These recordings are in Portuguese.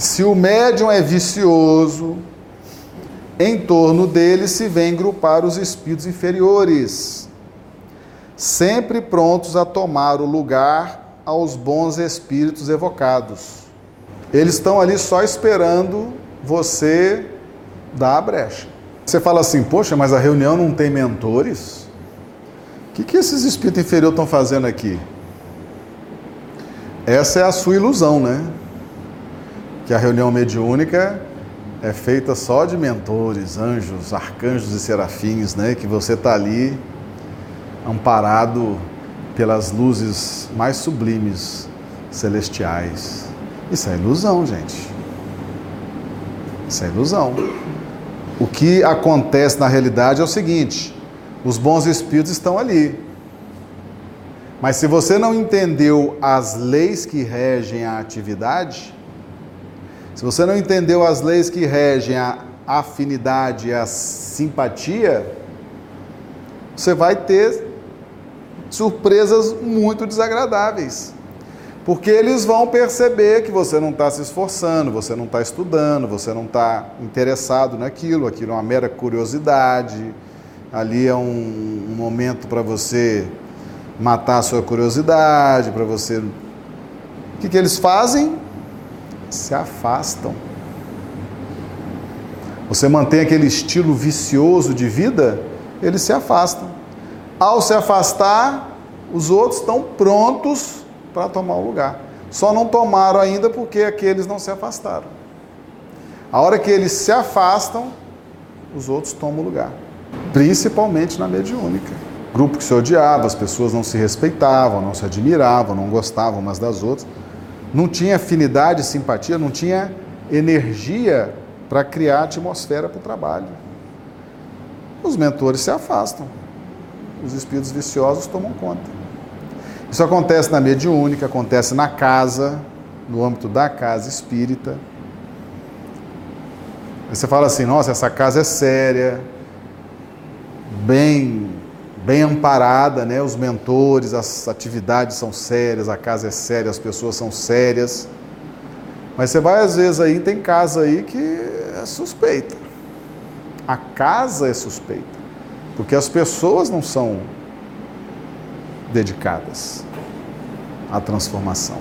Se o médium é vicioso, em torno dele se vêm grupar os espíritos inferiores, sempre prontos a tomar o lugar aos bons espíritos evocados. Eles estão ali só esperando você dar a brecha. Você fala assim, poxa, mas a reunião não tem mentores? O que, que esses espíritos inferiores estão fazendo aqui? Essa é a sua ilusão, né? Que a reunião mediúnica é feita só de mentores, anjos, arcanjos e serafins, né? Que você está ali amparado pelas luzes mais sublimes celestiais. Isso é ilusão, gente. Isso é ilusão. O que acontece na realidade é o seguinte: os bons espíritos estão ali. Mas se você não entendeu as leis que regem a atividade, se você não entendeu as leis que regem a afinidade e a simpatia, você vai ter surpresas muito desagradáveis. Porque eles vão perceber que você não está se esforçando, você não está estudando, você não está interessado naquilo, aquilo é uma mera curiosidade, ali é um, um momento para você matar a sua curiosidade, para você. O que, que eles fazem? Se afastam. Você mantém aquele estilo vicioso de vida, eles se afastam. Ao se afastar, os outros estão prontos para tomar o lugar. Só não tomaram ainda porque aqueles não se afastaram. A hora que eles se afastam, os outros tomam o lugar. Principalmente na mediúnica. Grupo que se odiava, as pessoas não se respeitavam, não se admiravam, não gostavam umas das outras. Não tinha afinidade, simpatia, não tinha energia para criar atmosfera para o trabalho. Os mentores se afastam. Os espíritos viciosos tomam conta. Isso acontece na mediúnica, acontece na casa, no âmbito da casa espírita. Aí você fala assim: nossa, essa casa é séria, bem, bem amparada, né? Os mentores, as atividades são sérias, a casa é séria, as pessoas são sérias. Mas você vai às vezes aí, tem casa aí que é suspeita. A casa é suspeita, porque as pessoas não são dedicadas à transformação.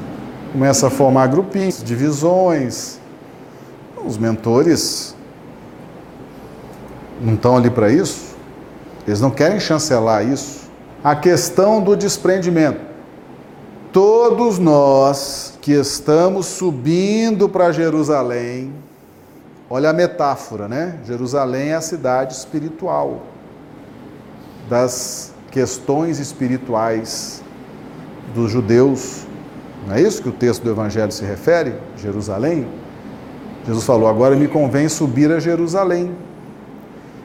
Começa a formar grupinhos, divisões. Os mentores não estão ali para isso. Eles não querem chancelar isso. A questão do desprendimento. Todos nós que estamos subindo para Jerusalém, olha a metáfora, né? Jerusalém é a cidade espiritual das questões espirituais dos judeus. Não é isso que o texto do Evangelho se refere? Jerusalém? Jesus falou: agora me convém subir a Jerusalém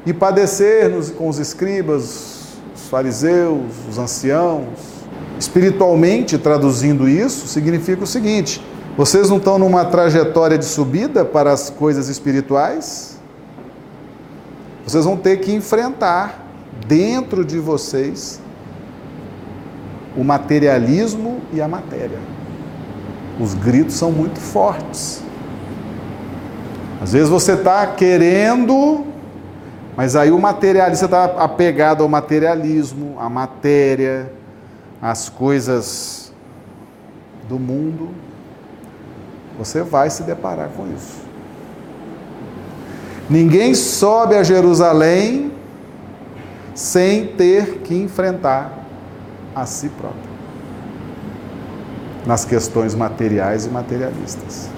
e padecer com os escribas, os fariseus, os anciãos. Espiritualmente, traduzindo isso, significa o seguinte: vocês não estão numa trajetória de subida para as coisas espirituais? Vocês vão ter que enfrentar dentro de vocês o materialismo e a matéria. Os gritos são muito fortes. Às vezes você está querendo, mas aí o materialista está apegado ao materialismo, à matéria, às coisas do mundo. Você vai se deparar com isso. Ninguém sobe a Jerusalém sem ter que enfrentar a si próprio nas questões materiais e materialistas.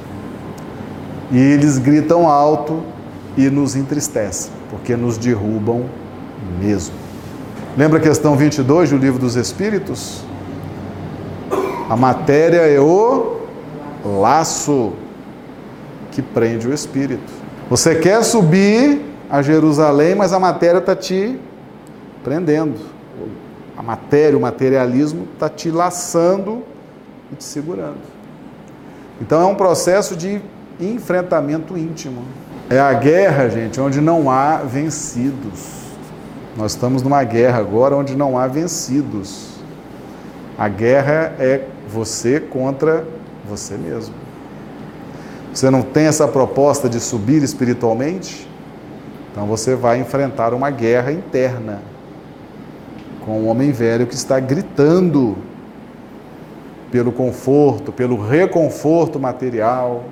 E eles gritam alto e nos entristecem, porque nos derrubam mesmo. Lembra a questão 22 do Livro dos Espíritos? A matéria é o laço que prende o espírito. Você quer subir a Jerusalém, mas a matéria está te prendendo. A matéria, o materialismo está te laçando e te segurando. Então é um processo de enfrentamento íntimo. É a guerra, gente, onde não há vencidos. Nós estamos numa guerra agora onde não há vencidos. A guerra é você contra você mesmo. Você não tem essa proposta de subir espiritualmente? Então você vai enfrentar uma guerra interna com um homem velho que está gritando pelo conforto, pelo reconforto material,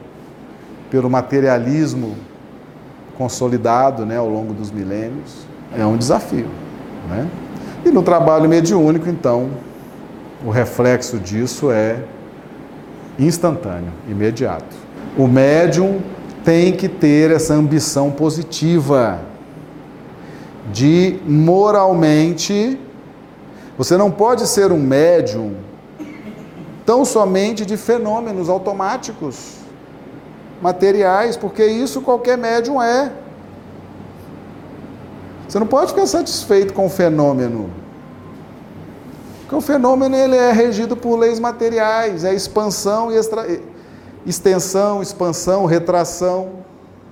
pelo materialismo consolidado né, ao longo dos milênios. É um desafio. Né? E no trabalho mediúnico, então, o reflexo disso é instantâneo, imediato. O médium tem que ter essa ambição positiva de moralmente. Você não pode ser um médium tão somente de fenômenos automáticos, materiais, porque isso qualquer médium é. Você não pode ficar satisfeito com o fenômeno. Porque o fenômeno ele é regido por leis materiais, é expansão e extra... extensão, expansão, retração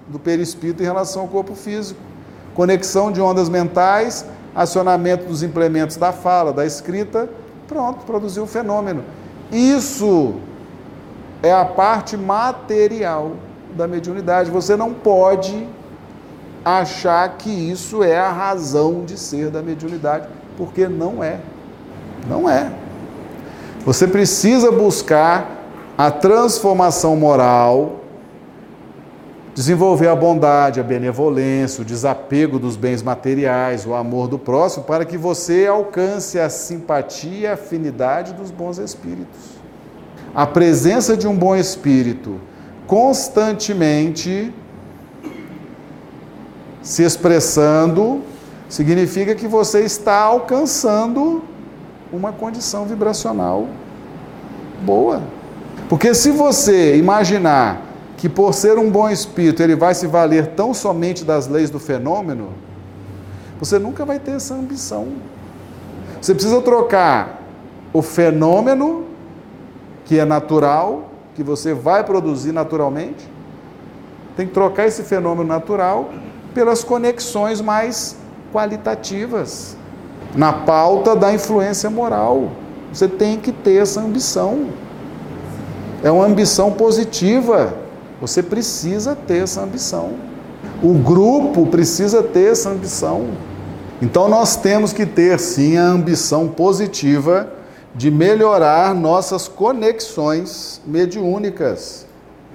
do perispírito em relação ao corpo físico. Conexão de ondas mentais, acionamento dos implementos da fala, da escrita, pronto, produziu o fenômeno. Isso é a parte material da mediunidade. Você não pode achar que isso é a razão de ser da mediunidade, porque não é. Não é. Você precisa buscar a transformação moral, desenvolver a bondade, a benevolência, o desapego dos bens materiais, o amor do próximo, para que você alcance a simpatia e a afinidade dos bons espíritos. A presença de um bom espírito constantemente se expressando significa que você está alcançando uma condição vibracional boa. Porque se você imaginar que por ser um bom espírito ele vai se valer tão somente das leis do fenômeno, você nunca vai ter essa ambição. Você precisa trocar o fenômeno, que é natural, que você vai produzir naturalmente, tem que trocar esse fenômeno natural pelas conexões mais qualitativas, na pauta da influência moral. Você tem que ter essa ambição. É uma ambição positiva. Você precisa ter essa ambição. O grupo precisa ter essa ambição. Então nós temos que ter sim a ambição positiva de melhorar nossas conexões mediúnicas.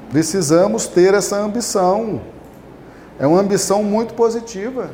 Precisamos ter essa ambição. É uma ambição muito positiva.